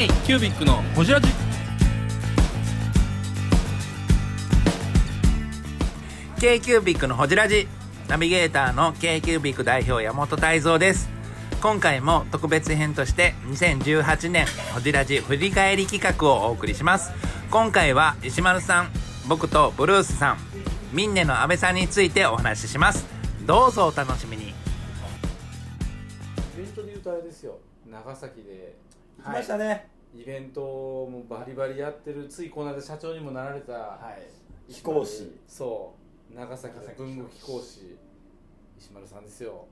K キュービックのホジラジ。K q b i c のほじラジ。ナビゲーターの k q b i c 代表山本泰造です。今回も特別編として2018年ほじラジ振り返り企画をお送りします。今回は石丸さん僕とブルースさんミンネの阿部さんについてお話しします。どうぞお楽しみに。イベントで言うとあれですよ。長崎で来ましたね、イベントもバリバリやってる。ついこの間社長にもなられた、飛行士。そう。長崎の文具飛行士。石丸さんですよ。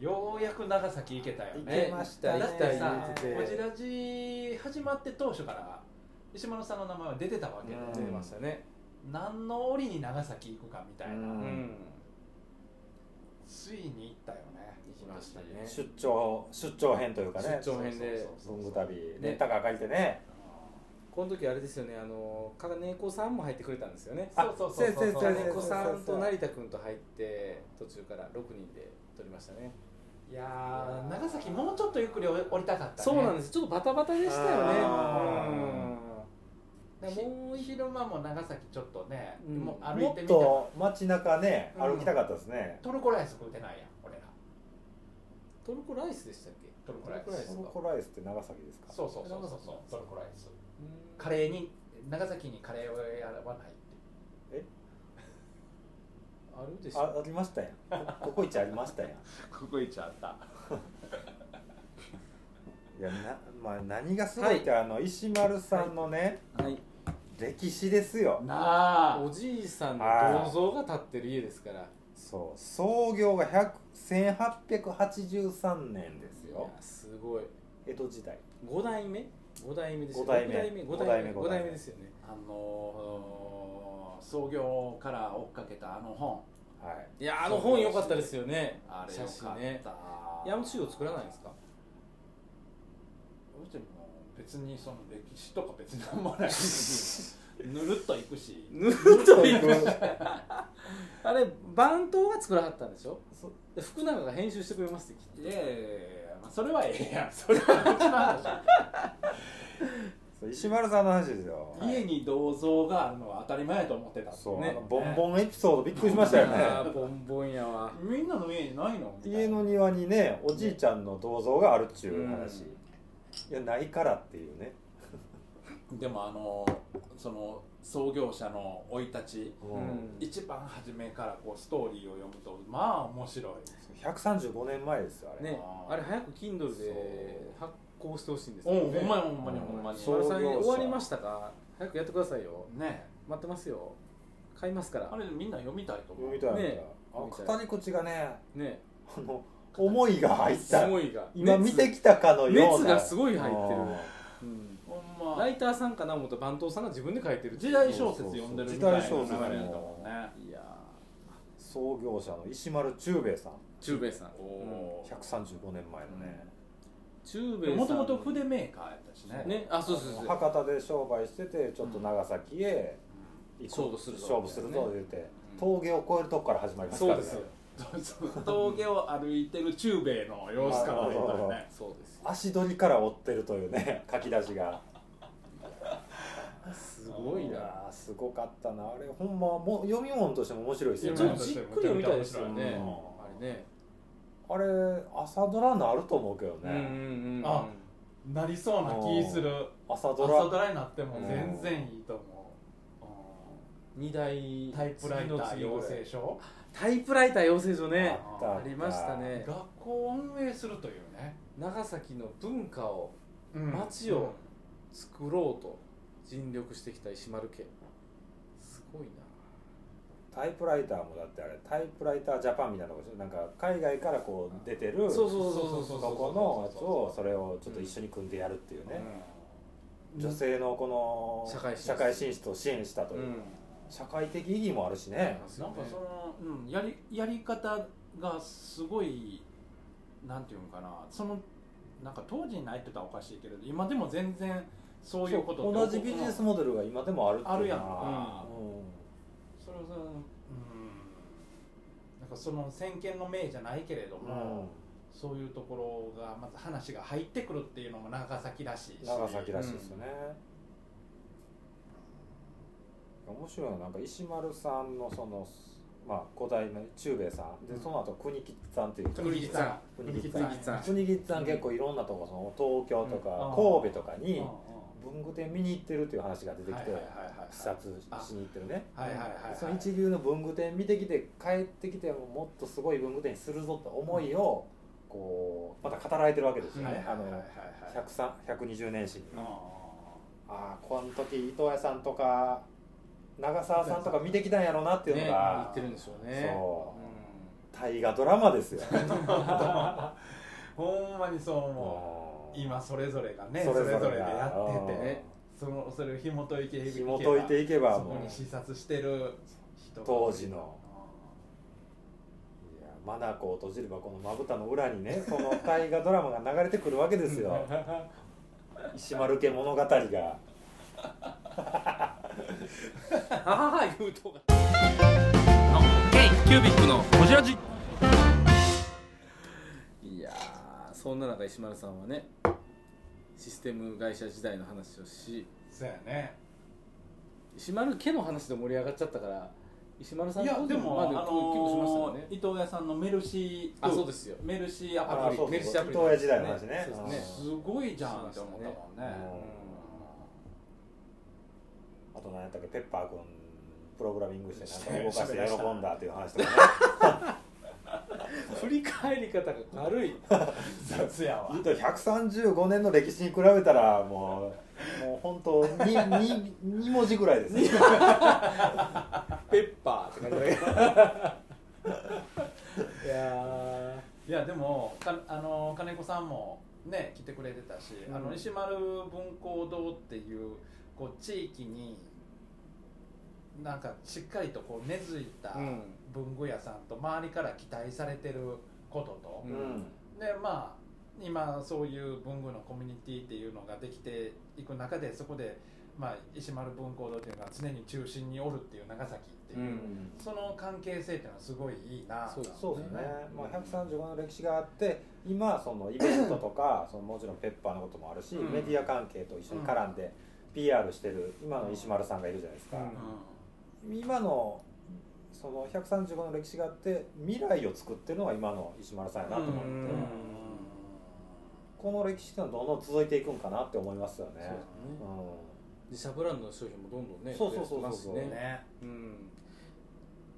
ようやく長崎行けたよ行ねけましただってさ行っててこちらじ始まって当初から石丸さんの名前は出てたわけで、うん。出てましたね。何の折に長崎行くかみたいな、うんうんついに行ったよね行きましたね。出張出張編というかね出張編で。文具旅レンタカー借りてね。この時あれですよねあの金子さんも入ってくれたんですよね。そうそうそうそう。金子さんと成田君と入って途中から6人で撮りましたねいやー長崎もうちょっとゆっくり降りたかったね。そうなんです。ちょっとバタバタでしたよね。あうんもうもう昼間も長崎ちょっとね、うん。もう歩いもって。みたらと街中ねうん。歩きたかったですね。トルコライス食うてないやん俺ら。トルコライスでしたっけ？トルコライストルコライストルコライスって長崎ですか？そうそうそうそうそう。トルコライス。うん。カレーに長崎にカレーをやらないって。あるでしょ。あありましたやん。ここコイチありましたやん。ここ行っちゃった。いやな、まあ、何がすごいって、あの石丸さんのね、はい歴史ですよ。なあ。おじいさんのはい銅像が建ってる家ですから。そう。創業が100 1883年ですよ。いやすごい。江戸時代。5代目？5代目ですよ五代目。六代目5五代目5代目五代目。代目ですよね。あのー創業から追っかけたあの本。はい。いやあの本良かったですよね。写あれよかった。真ね。山中を作らないんですか？うちも別にその歴史とか別になんもないしぬるっと行くし。ぬるっといく。あれ番頭が作らはったんでしょ？で福永が編集してくれますって聞いていやいやいやまあそれはええやん。それはうちの話石丸さんの話ですよ。家に銅像があるのは当たり前やと思ってた。そう、ね。ボンボンエピソードびっくりしましたよね。ボンボンやわ。みんなの家にないの？家の庭にねおじいちゃんの銅像があるっちゅう話、うんいやないからっていうね、でもあのその創業者の生い立ちうん。一番初めからこうストーリーを読むとまあ面白い。135年前ですよあれ、ねあれ早く Kindle で発行してほしいんですけおどねうほんまにほんまにほんまに。そう石丸さん創業者。終わりましたか。早くやってくださいよ。ね。待ってますよ。買いますから。あれみんな読みたいと思う。読みたいな、ね。あ語り口がねね。あの思いが入った。思いが。今見てきたかのような。熱がすごい入ってる。うん。うんほんま。ライターさんかな思ったら番頭さんが自分で書いてる時代小説読んでるみたいな流れや時代小説ったもんね。いや創業者の石丸中兵衛さん。ー中兵衛さん。お135年前のね、中兵衛さん。もともと筆メーカーやったしね。ね。あそうそうそう。博多で商売しててちょっと長崎へ勝負するぞ。勝負するぞ言うて、うん。峠を越えるとこから始まりますからね。そうです峠を歩いてる中兵衛の様子からね。そうですよ。足取りから追ってるというね書き出しが。すごいな。すごかったな。あれほんまもう読み物としても面白いですよね。ちょっとじっくり読みたいですよね。うんあれね。あれ朝ドラなると思うけどうんうんね、うん。あなりそうな気する。朝ドラ。朝ドラになっても全然いいと思二台うタイプライター養成所？タイプライター養成所ね。ありましたね。学校を運営するというね。長崎の文化を街を作ろうと尽力してきた石丸家。すごいな。タイプライターもだってあれタイプライタージャパンみたいなとこなんか海外からこう出てるそうそうそうそうそうそこのやつをそれをちょっと一緒に組んでやるっていうね、うん女性のこの社会進出社会進出を支援したという、うん社会的意義もあるしね、なんかその、うん、やりやり方がすごいなんていうのかな。そのなんか当時にないって言ったらおかしいけれど今でも全然そういうこと同じビジネスモデルが今でもあるっていうのは。あるやんうん。それをさうんなんかその先見の明じゃないけれども、そういうところがまず話が入ってくるっていうのも長崎らしいし。長崎らしいですよね、面白いのはなんか石丸さんのそのまあ五代目中兵衛さん。でその後国吉さんっていう国吉さん。国吉さん。さん。国吉さん結構いろんなとこその東京とかうん。神戸とかに文具店見に行ってるっていう話が出てきて視察しに行ってるね。その一流の文具店見てきて帰ってきてももっとすごい文具店にするぞって思いをこうまた語られてるわけですよね。あの103 120年史に。うん。ああこの時伊藤屋さんとか長澤さんとか見てきたんやろうなっていうのね言がってるんでしょうね。そう。大河ドラマですよ。ほんまにそう思う。今それぞれがねそそれれぞれが。ぞれでやっててうん。ねそのそれを紐解いていけば紐解いていけばそこに視察してる人が当時の。いや眼を閉じればこのまぶたの裏にねその大河ドラマが流れてくるわけですよ石丸家物語があはは言うとがの K キュービックのホジラジいやーそんな中石丸さんはねシステム会社時代の話をしそうやね。石丸家の話で盛り上がっちゃったから石丸さんいやでもあのー伊藤屋さんのメルシーあそうですよメルシーアあプリメルシーアプリ。伊藤屋時代の話ね。すごいじゃんって思ったもんねあと何やったっけペッパー君プログラミングしてしてなんか動かして喜んだっていう話とかね。振り返り方が軽い。雑やわ言うと135年の歴史に比べたらもうもう本当に に二文字ぐらいですね。ペッパーって感じだけど。いやいやでもかあの金子さんもね来てくれてたし、うん。あの石丸文工堂っていうこう地域になんかしっかりとこう根付いたうん。文具屋さんと周りから期待されてることと、うん。でまあ今そういう文具のコミュニティっていうのができていく中でそこで、まあ、石丸文工堂っていうのは常に中心におるっていう長崎っていう、うん。その関係性っていうのはすごいいいなそうですそうですね、まあ、135年の歴史があって今そのイベントとか そのもちろんペッパーのこともあるし、うん。メディア関係と一緒に絡んで PR してる今の石丸さんがいるじゃないですか、今のその135年の歴史があって未来を作ってるのが今の石丸さんやなと思って、うん。この歴史っていうのはどんどん続いていくんかなって思いますよね。そうですね。う自社ブランドの商品もどんどんねそうそうそうそうね。うん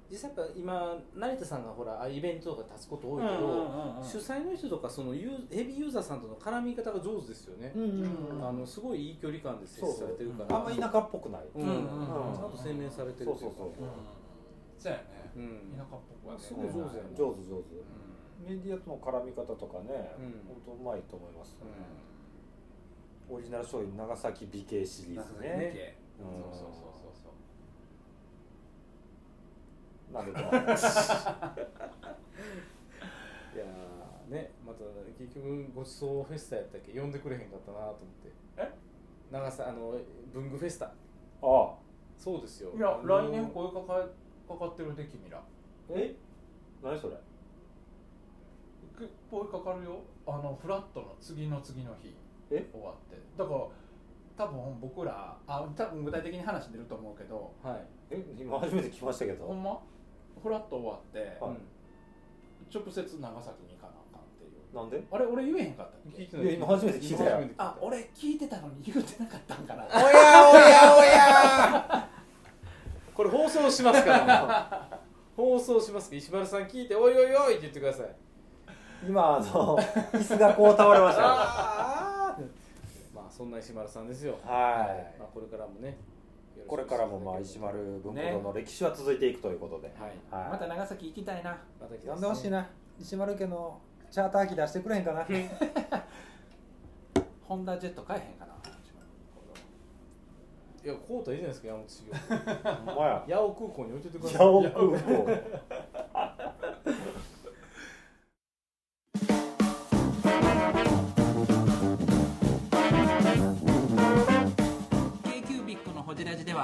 実際やっぱ今成田さんがほらイベントとか立つこと多いけど、主催の人とかそのユーヘビーユーザーさんとの絡み方が上手ですよね、んうんうん。うんあのすごいいい距離感で接されてるから。あんま田舎っぽくない、うん。うんうんちゃんと洗練されてるそうそうそうう。ん。そうやね。うん。田舎っぽくはね。すごい上手やね。上手上手、うメディアとの絡み方とかね、うん。本当うまいと思います、うん。オリジナル商品長崎美形シリーズんねねうん。そうそうそうそうそうなんでと いやーねまた結局ごちそうフェスタやったっけ？呼んでくれへんかったなと思って。え？長さあの文具フェスタ。ああ。そうですよ。いや来年声かかかかってるで君ら。え？何それ？く声かかるよ。あのフラットの次の次の日。え？終わって。だから多分僕らあ多分具体的に話出ると思うけど。はい、え？今初めて聞きましたけど。ほんま？フラット終わってはい。うん直接長崎に行かなあかんっていう。なんで？あれ俺言えへんかったっけ？聞いてない。いや今初めて聞いたよ。あ俺聞いてたのに言うてなかったんかな。おやおやおや。これ放送しますから放送します石丸さん聞いて「おいおいおい」って言ってください。今あの椅子がこう倒れました。まあそんな石丸さんですよ。はい。まあ、これからもねこれからもまあ石丸文庫堂の歴史は続いていくということで、はい。はい。また長崎行きたいな。また呼んでほしいな。石丸家のチャーター機出してくれへんかな。ホンダジェット買えへんかな。いやこうたらいいじゃないですか山本修行。八尾空港に置いててください。八尾空港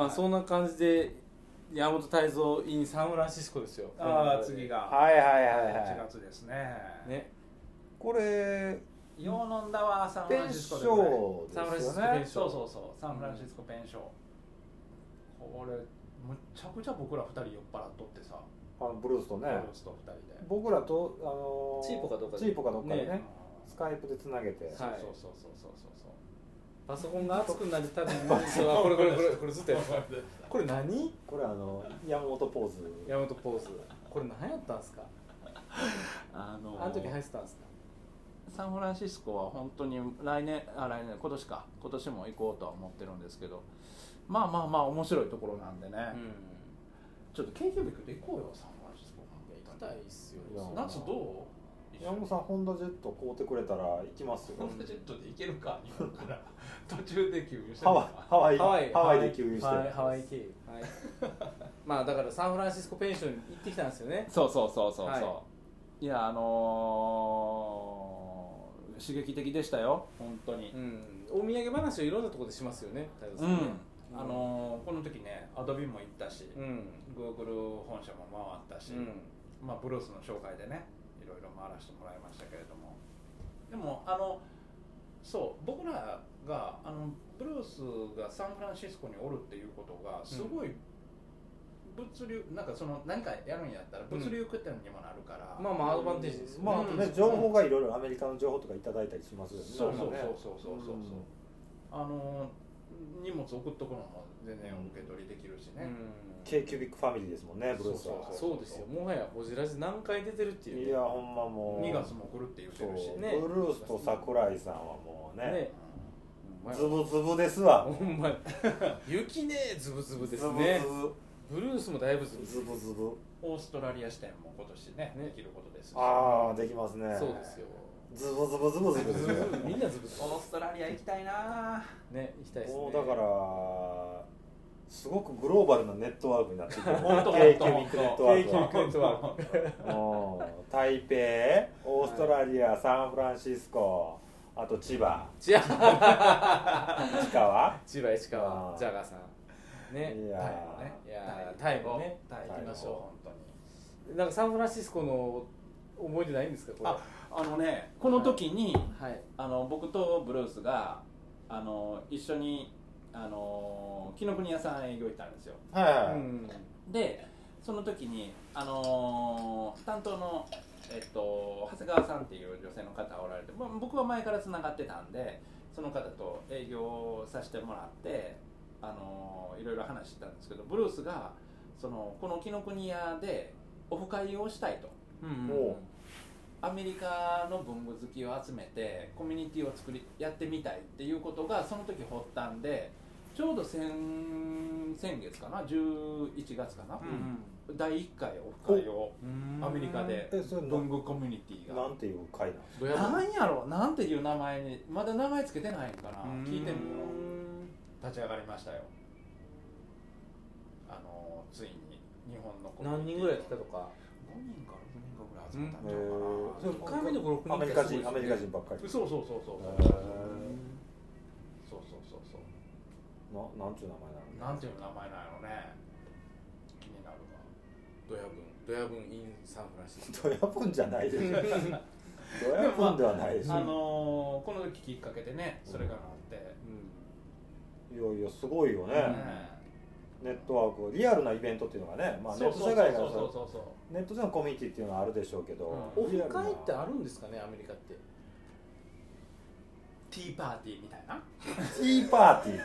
まあそんな感じで山本泰造 in サンフランシスコですよ。ああ次が。はいはいはいは1い月ですね。ね。これヨーノンダはサンフペンランシスコシでねョサンフランシーですよね。スコペンショそうそうそうサンフランシスコペンショー。これむっちゃくちゃ僕ら二人酔っ払っとってさ。あのブルースとね。ブルースと二人で。僕らとあのーチーポかどっかで。チーポかどっかでね。ね。スカイプでつなげて、はいそうそうそうそうそうそうパソコンが熱くなるたびにそう これこれこれこれずっとやってたこれ何？これあの山本ポーズ。山本ポーズ。これ何やったんですか？あのあの時入ってたんですか？サンフランシスコは本当に来年あ来年今年か。今年も行こうとは思ってるんですけど。まあまあまあ面白いところなんでね、ちょっとキュビックで行こうよサンフランシスコ行きたいっすよ。いや夏どう？山本さんホンダジェット買うてくれたら行きますよ。ホンダジェットで行けるか日本から。途中で給油してハワイハワイ。ハワイで給油してはいハワイ経由。はい。まあだからサンフランシスコペンションに行ってきたんですよね。そうそうそうそうそう、、はい。やあのー、刺激的でしたよ。本当に。うん。お土産話をいろんなところでしますよね太蔵うん、さんね。あのーこの時ねアドビも行ったし、うん。Google 本社も回ったし、うん。まあ、ブルースの紹介でね。いろいろ回らせてもらいましたけれども。でもあのそう僕らがあのブルースがサンフランシスコにおるっていうことがすごい物流、なんかその何かやるんやったら物流拠点にもなるから、まあまあアドバンテージですよね。まああとね情報がいろいろアメリカの情報とかいただいたりしますよね。そうそうそうそうそうそう。そうあの荷物送っとくのも全然受け取りできるしね、k キュビックファミリーですもんねブルースは。そうですよ。もはやホジラジ何回出てるっていう。ねいやほんまもう。2月も来るって言ってそうるしね。ブルースと桜井さんはもうね。ねズブズブですわ。ほんまや。雪ねズブズブですズブねズブ。ブルースもだいぶズブズズブズブ。オーストラリア支店も今年ねね。できることですし。ああできますね。ブそうですよズブズブズブズブですよみんなズブズオーストラリア行きたいな。ブね行きたいですね。だからすごくグローバルなネットワークになってきて 本当 k キュビックネットワーク。k はネットワーク。もう台北オーストラリアサンフランシスコあと千葉。千葉。石川千葉市あ川ージャガーさん。ねいやタイもね。いやタイも。ね。タイ行きましょう。本当に。なんかサンフランシスコの思い出ないんですかこれ。ああのねこの時に、はい。あの僕とブルースがあの一緒にあの紀ノ国屋さん営業行ったんですよ。はいでその時にあの担当のえっと長谷川さんっていう女性の方がおられて、まあ、僕は前からつながってたんでその方と営業させてもらってあのいろいろ話してたんですけどブルースがそのこの紀ノ国屋でオフ会をしたいとおうアメリカの文具好きを集めてコミュニティを作りやってみたいっていうことがその時発端でちょうど先先月かな11月かな、第1回オフ会をアメリカで文具コミュニティが。なんていう会なんですか？どうやなんやろなんていう名前にまだ名前つけてないんかな。聞いてみよう。立ち上がりましたよ。あのついに日本のコミュニティ何人ぐらい来たとか？5人か6人かぐらい集まったんえちゃうかな、1回目の56人アメリカ人アメリカ人ばっかりそうそうそうそう。そうへそうそうそうそう。ななんていう名前なのなんていう名前なんやろね。気になるわ。ドヤ分ドヤ分 in サンフランシスコ。ドヤ分じゃないですよドヤ分ではないですよ、あのーこの時きっかけでねそれがあって、いやいやすごいよね、ねネットワークリアルなイベントっていうのがね、まあ、ネットそうそう。世界がそうそうそうそう。ネットでのコミュニティっていうのはあるでしょうけど、うんオフ会ってあるんですかねアメリカって。ティーパーティーみたいな。ティーパーティー。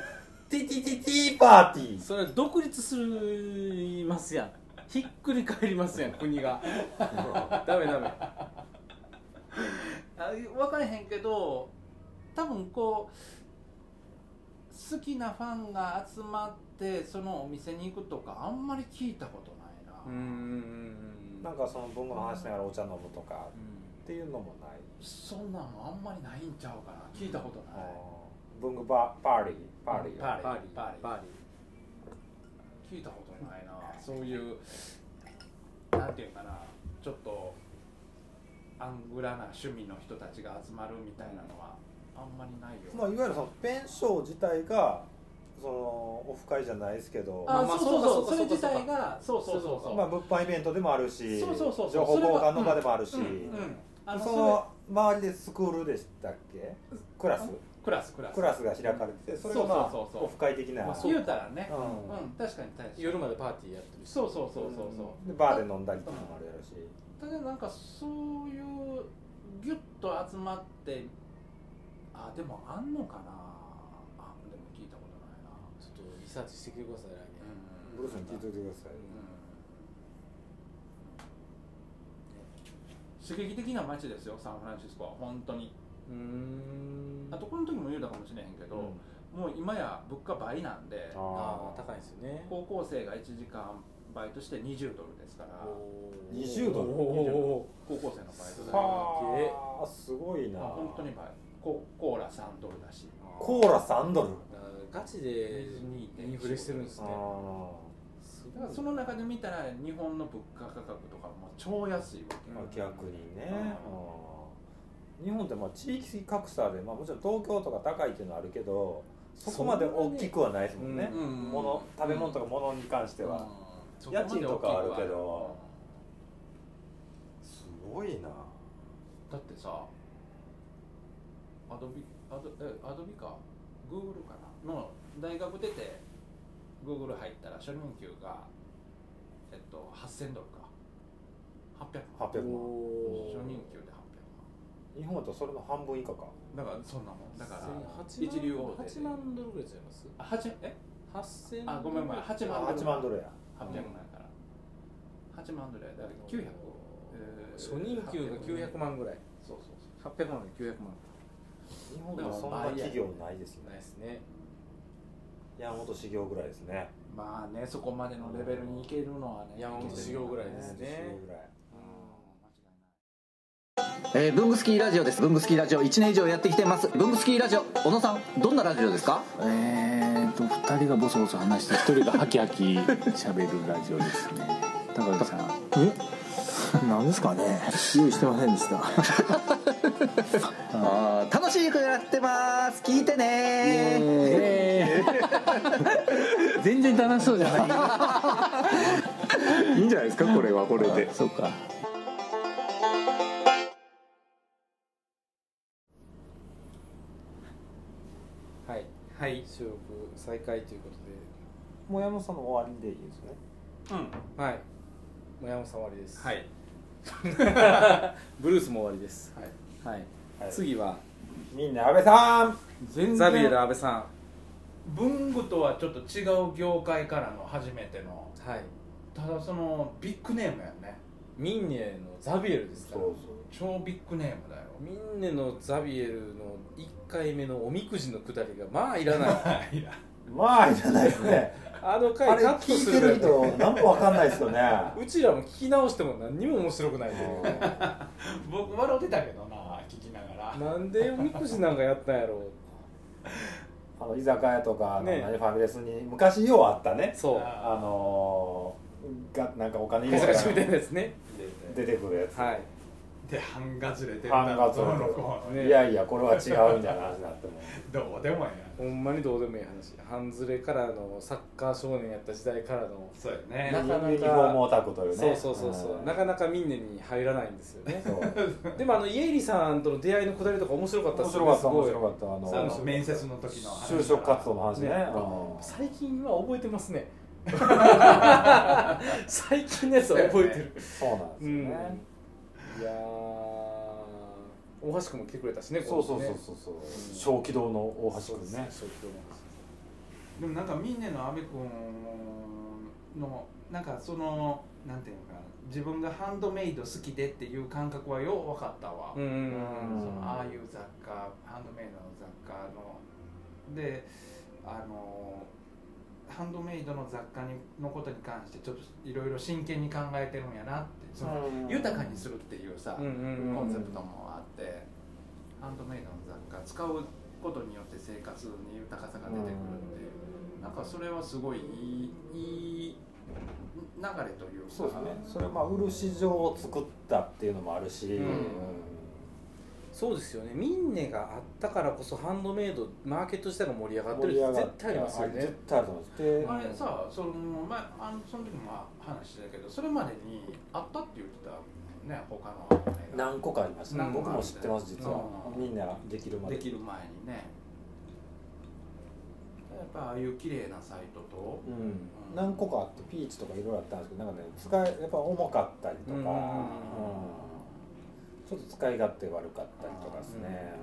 ティティティティーパーティー。それ独立するますやん。ひっくり返りますやん国が。ダメダメ。あ分からへんけど多分こ好きなファンが集まってそのお店に行くとかあんまり聞いたことないな、うんうんうんなんかその文具の話しながらお茶飲むとかっていうのもない。そんなのあんまりないんちゃうかな。聞いたことない、文具バパーリー。パーリー。パーリー。バーリー。パーリー。バーリ聞いたことないな。そういうなんていうかな。ちょっとアングラな趣味の人たちが集まるみたいなのはあんまりないよ、まあ、いわゆるそのペンショー自体がそのオフ会じゃないですけどあ、まあそうそうそうそそうかれ自体がそうそうそうそうそう。まあ、物販イベントでもあるしそうそうそうそう。情報交換の場でもあるし、うんその周りでスクールでしたっけ？クラス？クラスクラス。クラスが開かれててそれがまあそうそうそうそう。オフ会的な、まあそう言うたらね。ううんん、確かに確かに。夜までパーティーやってるしそうそうそうそうそう。でバーで飲んだりとかもあるやろし、ただなんかそういうギュッと集まってあでもあんのかな？あでも聞いたことないな。ちょっとリサーチしてきてください来年。ブルースに聞いといてください、刺激的な街ですよサンフランシスコは。本当に。うん。あとこの時も言うたかもしれへんけど、もう今や物価倍なんでああ高いですよね。高校生が1時間バイトして20ドルですから。20ドル？お高校生のバイトではあすごいな。あ本当に倍ココーラ3ドルだし。コーラ3ドル？ガチでインフレしてるんですね。あすだからその中で見たら日本の物価価格とかも超安いわけ。ーまあ逆にね、うん。日本ってまあ地域格差で、まあ、もちろん東京とか高いっていうのはあるけどそこまで大きくはないですもんね。そんなうん物食べ物とか物に関しては、うん。家賃とかはあるけど。すごいな。だってさアドビアドえアドビか？グーグルかな？の大学出てグーグル入ったら初任給がえっと8000ドルか。800万。800万。初任給で800日本だとそれの半分以下か。万だからそんなもん。だから8一流大手8万ドルぐらいちゃいます？あ八え？8000あごめんごめん。8万あ8万ドルや。800万やから。8万ドルや。だから900、えー初任給が900万ぐらい。そうそうそう。800万で900万日本でもそんな企業ないですよね。ないですね。山本修行ぐらいですね。まあねそこまでのレベルに行けるのはね山本修行ぐらいですね。えー、ブングスキーラジオです。ブングスキーラジオ。1年以上やってきてます。ブングスキーラジオ。小野さんどんなラジオですか？えーと2人がボソボソ話して1人がハキハキ喋るラジオですね。高木さん。え？なんですかね。用意してませんでした。あー楽しくやってます。聞いてね。えー 全然楽しそうじゃない。いいんじゃないですかこれはこれで。そうか。はい。はい。収録再開ということで。もう山本さんの終わりでいいですね。うん。はい。もう山本さん終わりです。はい ブルースも終わりです。はい。はい、はい。次は？みんな安倍さん。全ザビエル然安倍さん。文具とはちょっと違う業界からの初めての。はい。ただそのビッグネームやね。ミンネのザビエルですから。超ビッグネームだよ。ミンネのザビエルの1回目のおみくじのくだりがまあいらない まあいらないですね。あのあれ回カット聞いてるするだ人何もわかんないですよね。うちらも聞き直しても何にも面白くないんで 僕笑ってたけどな聞きながら。なんでおみくじなんかやったんやろあの居酒屋とかね。何ファミレスに昔ようあったね。そう。あのー、がなんかお金入ガれたらチャガチャみたいなやつね。出てくるやつ、はいで半がずれてる半額どうのこうのね。いやいやこれは違うみたいな話になっても どうでもえほんまにどうでもいい話。半ズレからのサッカー少年やった時代からのえそうよね。なかなかユニフォームオタクというね。そうそうそうそう、ん。なかなかミンネに入らないんですよね。でもあのイエリさんとの出会いのくだりとか面白かった面ですよね白かった面す白かった。あの面接の時の話就職活動の話ね。ね。うん。最近は覚えてますね。最近のやつは覚えてる。そうなんですよね、いやー大橋君も来てくれたしねそうそうそうう。そうそう小気道の大橋君ね。そうそうでもなんかミンネの阿部君のなんかそのなんていうのかな自分がハンドメイド好きでっていう感覚はよう分かったわ、うんうんうん。そのああいう雑貨ハンドメイドの雑貨のであのハンドメイドの雑貨にのことに関してちょっといろいろ真剣に考えてるんやなってそのう。ん豊かにするっていうさ、コンセプトもあってハンドメイドの雑貨使うことによって生活に豊かさが出てくるっていう、なんかそれはすごいいいいい流れというか。そうですね。それはまあ売る市場を作ったっていうのもあるし、んそうですよね。ミンネがあったからこそハンドメイドマーケット自体が盛り上がってるって絶対ありますよね。絶対あると思います。であれさその前あのその時もまあ話してたけどそれまでにあったって言ってたね他の何個かあります。ね、うん僕も知ってます実は、うん。みんなできるまで。できる前にね。やっぱああいう綺麗なサイトと。うん、何個かあってピーチとかいろいろあったんですけどなんかね使いやっぱ重かったりとか、うん。うんちょっと使い勝手悪かったりとかですね、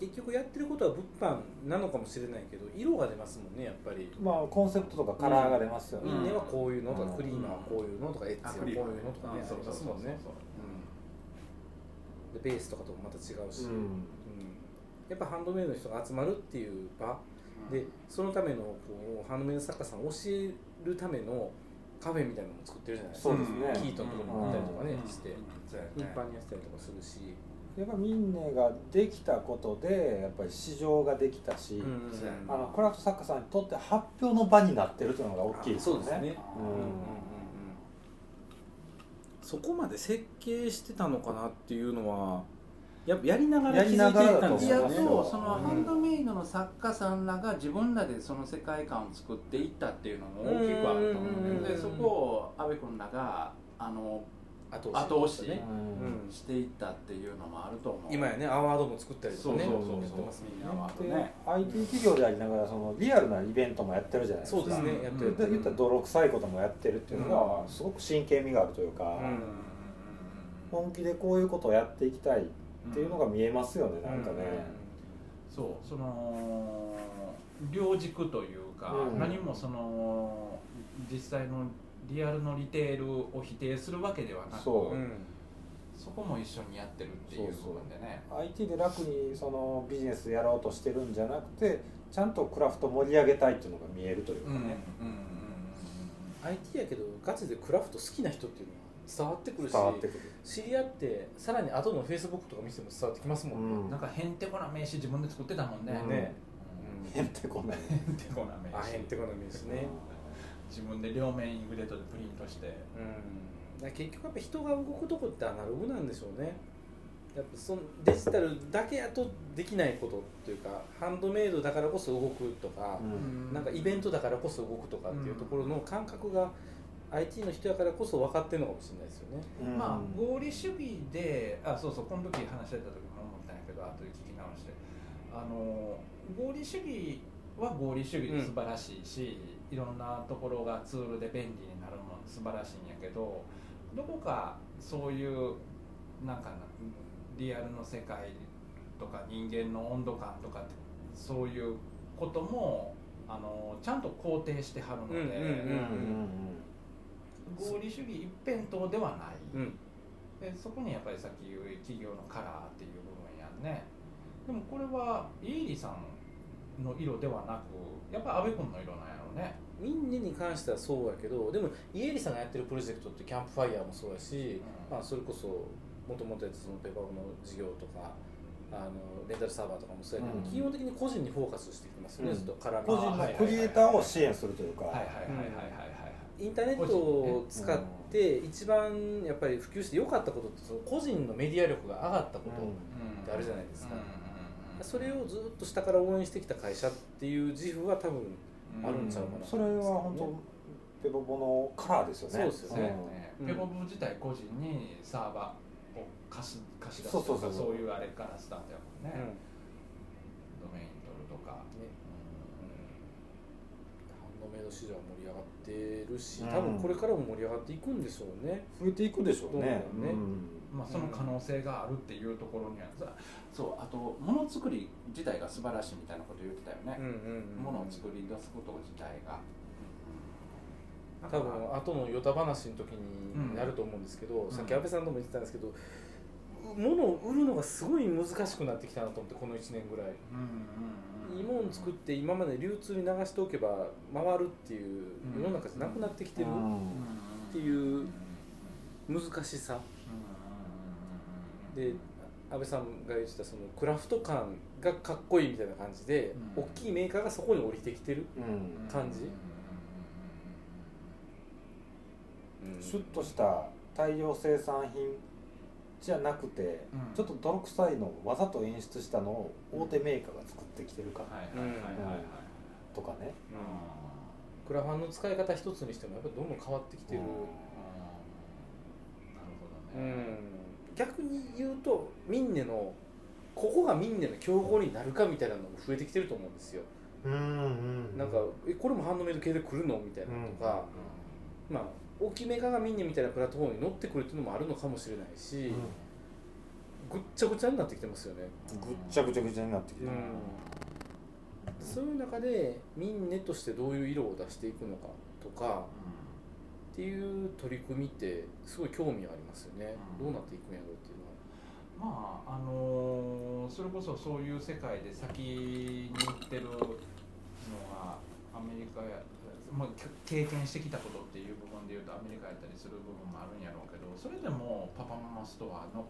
結局やってることは物販なのかもしれないけど色が出ますもんねやっぱり。うんまあコンセプトとかカラーが出ますよね、ミンネはこういうのとかうん。クリーマーはこういうのとかエッジはこういうのとかねありますもんね。でベースとかともまた違うし、うん。うん。やっぱハンドメイドの人が集まるっていう場。でそのためのこうハンドメイド作家さんを教えるためのカフェみたいなのも作ってるじゃないですか。そうですね。キートのところに行ったりとかね、うん。して。そうやね。頻繁にやってたりとかするし、やっぱミンネができたことでやっぱり市場ができたし、あのクラフト作家さんにとって発表の場になってるというのが大きいですよね。そうですね、そこまで設計してたのかなっていうのはややりながらやりながらだと思いや気づいてたんですよね。そうそのハンドメイドの作家さんらが自分らでその世界観を作っていったっていうのも大きくあると思ううん。ねでそこを阿部君らがあの後後押し。ね、うんうんしていったっていうのもあると思う。今やねアワードも作ったりとかね。そうそうそうやってますみんなはで、ね IT 企業でありながらそのリアルなイベントもやってるじゃないですか。そうですね。やってるで言ったら泥臭いこともやってるっていうのがすごく真剣味があるというか、うん。本気でこういうことをやっていきたいっていうのが見えますよね、なんかね、そうその両軸というか、うん。何もその実際のリアルのリテールを否定するわけではなくそう。うん。そこも一緒にやってるっていう部分でね。IT で楽にそのビジネスやろうとしてるんじゃなくてちゃんとクラフト盛り上げたいっていうのが見えるというかうんうんね、IT やけどガチでクラフト好きな人っていうのは伝わってくるし伝わってくる、知り合ってさらに後のフェイスブックとか見ても伝わってきますもんね、うん。なんかへんてこな名刺自分で作ってたもんね、うん。ねへんてこないへんてこな名あ刺へんてこな名刺ね、自分で両面イングレートでプリントして。うん、だから結局やっぱ人が動くとこってアナログなんでしょうね。やっぱそのデジタルだけやとできないことっていうかハンドメイドだからこそ動くとか、うん。なんかイベントだからこそ動くとかっていうところの感覚が IT の人やからこそ分かってるのかもしれないですよね。うん。まあ合理主義であそうそうこの時話してた時も思ったんやけど後で聞き直して。あの合理主義は合理主義で素晴らしいし、いろんなところがツールで便利になるもの素晴らしいんやけどどこかそういうなんかなリアルの世界とか人間の温度感とかってそういうこともあのちゃんと肯定してはるので、うんうんうん合理主義一辺倒ではない、うん。でそこにやっぱりさっき言う企業のカラーっていう部分やんね。でもこれはイエリさんの色ではなくやっぱ安倍君の色なんやろうね。ミンネに関してはそうやけどでもイエリさんがやってるプロジェクトってキャンプファイヤーもそうやし、うん。まあ、それこそもともとやってたそのペーパーの事業とかあのレンタルサーバーとかもそうやけど、うん。基本的に個人にフォーカスしてきてますよね、うん。ずっとカラー個人のクリエイターを支援するというか、はいはいはいはいはいはいインターネットを使って一番やっぱり普及して良かったことってその個人のメディア力が上がったこと、うんってあるじゃないですか。うんうんうんそれをずっと下から応援してきた会社っていう自負は多分あるんちゃうかな、それは本当ペポポのカラーですよね。そうですよそう。やね。ペコブ自体個人にサーバーを貸し貸し出すとかそうそうそう。そういうあれからスタートやもんね、うん。ドメイン取るとか、ねメイド市場は盛り上がってるし多分これからも盛り上がっていくんでしょうね、増えていくでしょうねねうんまあ、その可能性があるっていうところにはさそうあとものづくり自体が素晴らしいみたいなこと言ってたよね、ものを作り出すこと自体が、多分後のヨタ話の時になると思うんですけど、さっき安倍さんとも言ってたんですけど物を売るのがすごい難しくなってきたなと思ってこの1年ぐらいうんうんいいもん作って今まで流通に流しておけば回るっていう世の中じゃなくなってきてるっていう難しさ。で安倍さんが言ってたそのクラフト感がかっこいいみたいな感じで、大きいメーカーがそこに降りてきてる感じ、シュッとした大量生産品じゃなくて、ちょっと泥臭いのをわざと演出したのを大手メーカーが作ってきてるかとかね、クラファンの使い方一つにしてもやっぱりどんどん変わってきてる、なるほどね、うん、逆に言うとミンネのここがミンネの競合になるかみたいなのも増えてきてると思うんですよ、うんうん、なんかえこれもハンドメイド系で来るのみたいなのとか、まあ大きめかがミンネみたいなプラットフォームに乗ってくるっていうのもあるのかもしれないし、ぐっちゃぐちゃになってきてますよね。ぐっちゃぐちゃぐちゃになってきてる、そういう中でミンネとしてどういう色を出していくのかとか、っていう取り組みってすごい興味ありますよね、どうなっていくんやろうっていうのは。まああのー、それこそそういう世界で先に行ってるのがアメリカやもう経験してきたことっていう部分でいうとアメリカやったりする部分もあるんやろうけどそれでもパパママストアの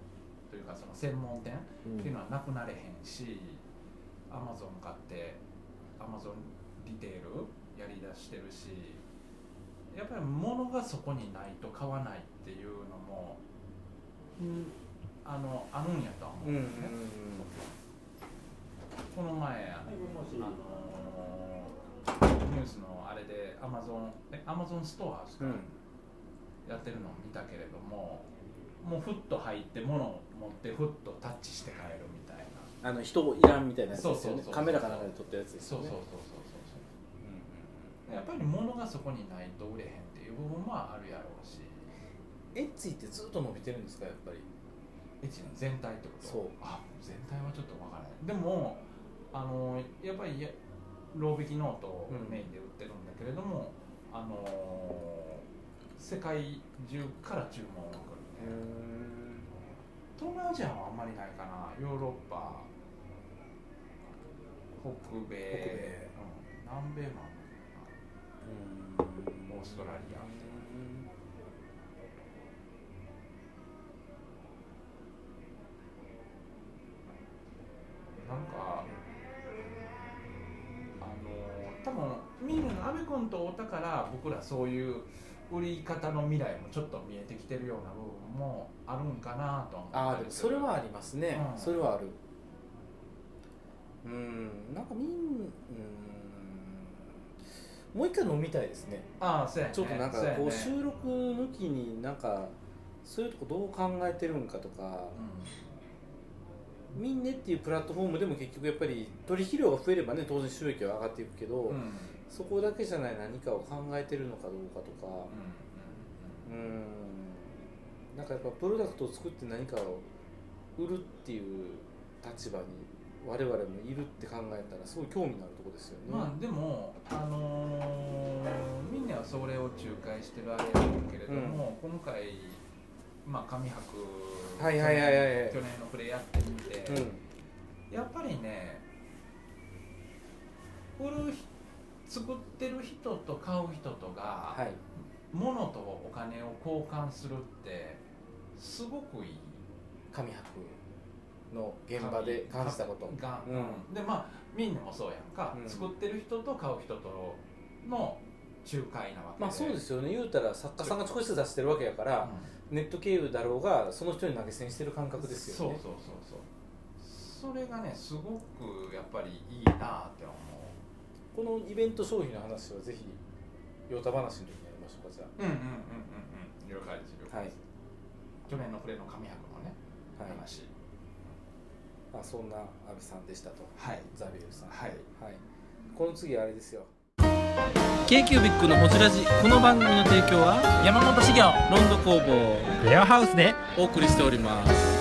というかその専門店っていうのはなくなれへんし、アマゾン買ってアマゾンリテールやりだしてるしやっぱり物がそこにないと買わないっていうのも、うん、あのあるんやと思うんですね。この前あのニュースのあれでアマゾンアマゾンストアやってるのを見たけれども、もうふっと入って物を持ってふっとタッチして帰るみたいな。あの人いらんみたいなやつですよね。カメラかなんかで撮ったやつですよね。そうそうそうそうそう、う。ん、やっぱり物がそこにないと売れへんっていう部分もあるやろうし。エッチってずっと伸びてるんですかやっぱり？エッチの全体ってこと？そう。あ全体はちょっと分からない。でもあのやっぱりロウ引きノートをメインで売ってるんだけれども、うん、あの世界中から注文が来るね東南アジアはあんまりないかな。ヨーロッパ北米うん、南米もあるのかな。オーストラリア。みたいななんか多分みんな阿部君と太田から僕らそういう売り方の未来もちょっと見えてきてるような部分もあるんかなとああでもそれはありますね、うん、それはあるうん。なんかみんうん。もう一回飲みたいですね。ああそうや、ね、ちょっとなんかこう収録抜きになんかそういうとこどう考えてるんかとか、うん、ミンネっていうプラットフォームでも結局やっぱり取引量が増えればね当然収益は上がっていくけど、うん。そこだけじゃない何かを考えてるのかどうかとか。うん。なんかやっぱプロダクトを作って何かを売るっていう立場に我々もいるって考えたらすごい興味のあるとこですよね。まあでもあのー、みんなはそれを仲介してるあれやけれども、うん、今回まあ上白はいはいはいはい、去年のプレイやってみて、うん、やっぱりね売る人作ってる人と買う人とが、はい、物とお金を交換するってすごくいい。紙箔の現場で感じたこと。が、うん、でまあみんなもそうやんか、うん、作ってる人と買う人との仲介なわけまあそうで。すよね言うたら作家さんが少しずつ出してるわけやから、うん、ネット経由だろうがその人に投げ銭してる感覚ですよね。そうそうそうそう。それがねすごくやっぱりいいなって思う。このイベント商品の話はぜひヨタ話の時にやりましょうかじゃあ。うんうんうんうん。うん了解です了解です、はい、去年のプレの紙箔のね、はい、話。まあそんな阿部さんでしたと。はい。ザビエルさんはい、はい、この次あれですよ k q b i c のホジラジ。この番組の提供は山本資源ロンド工房。レアハウスでお送りしております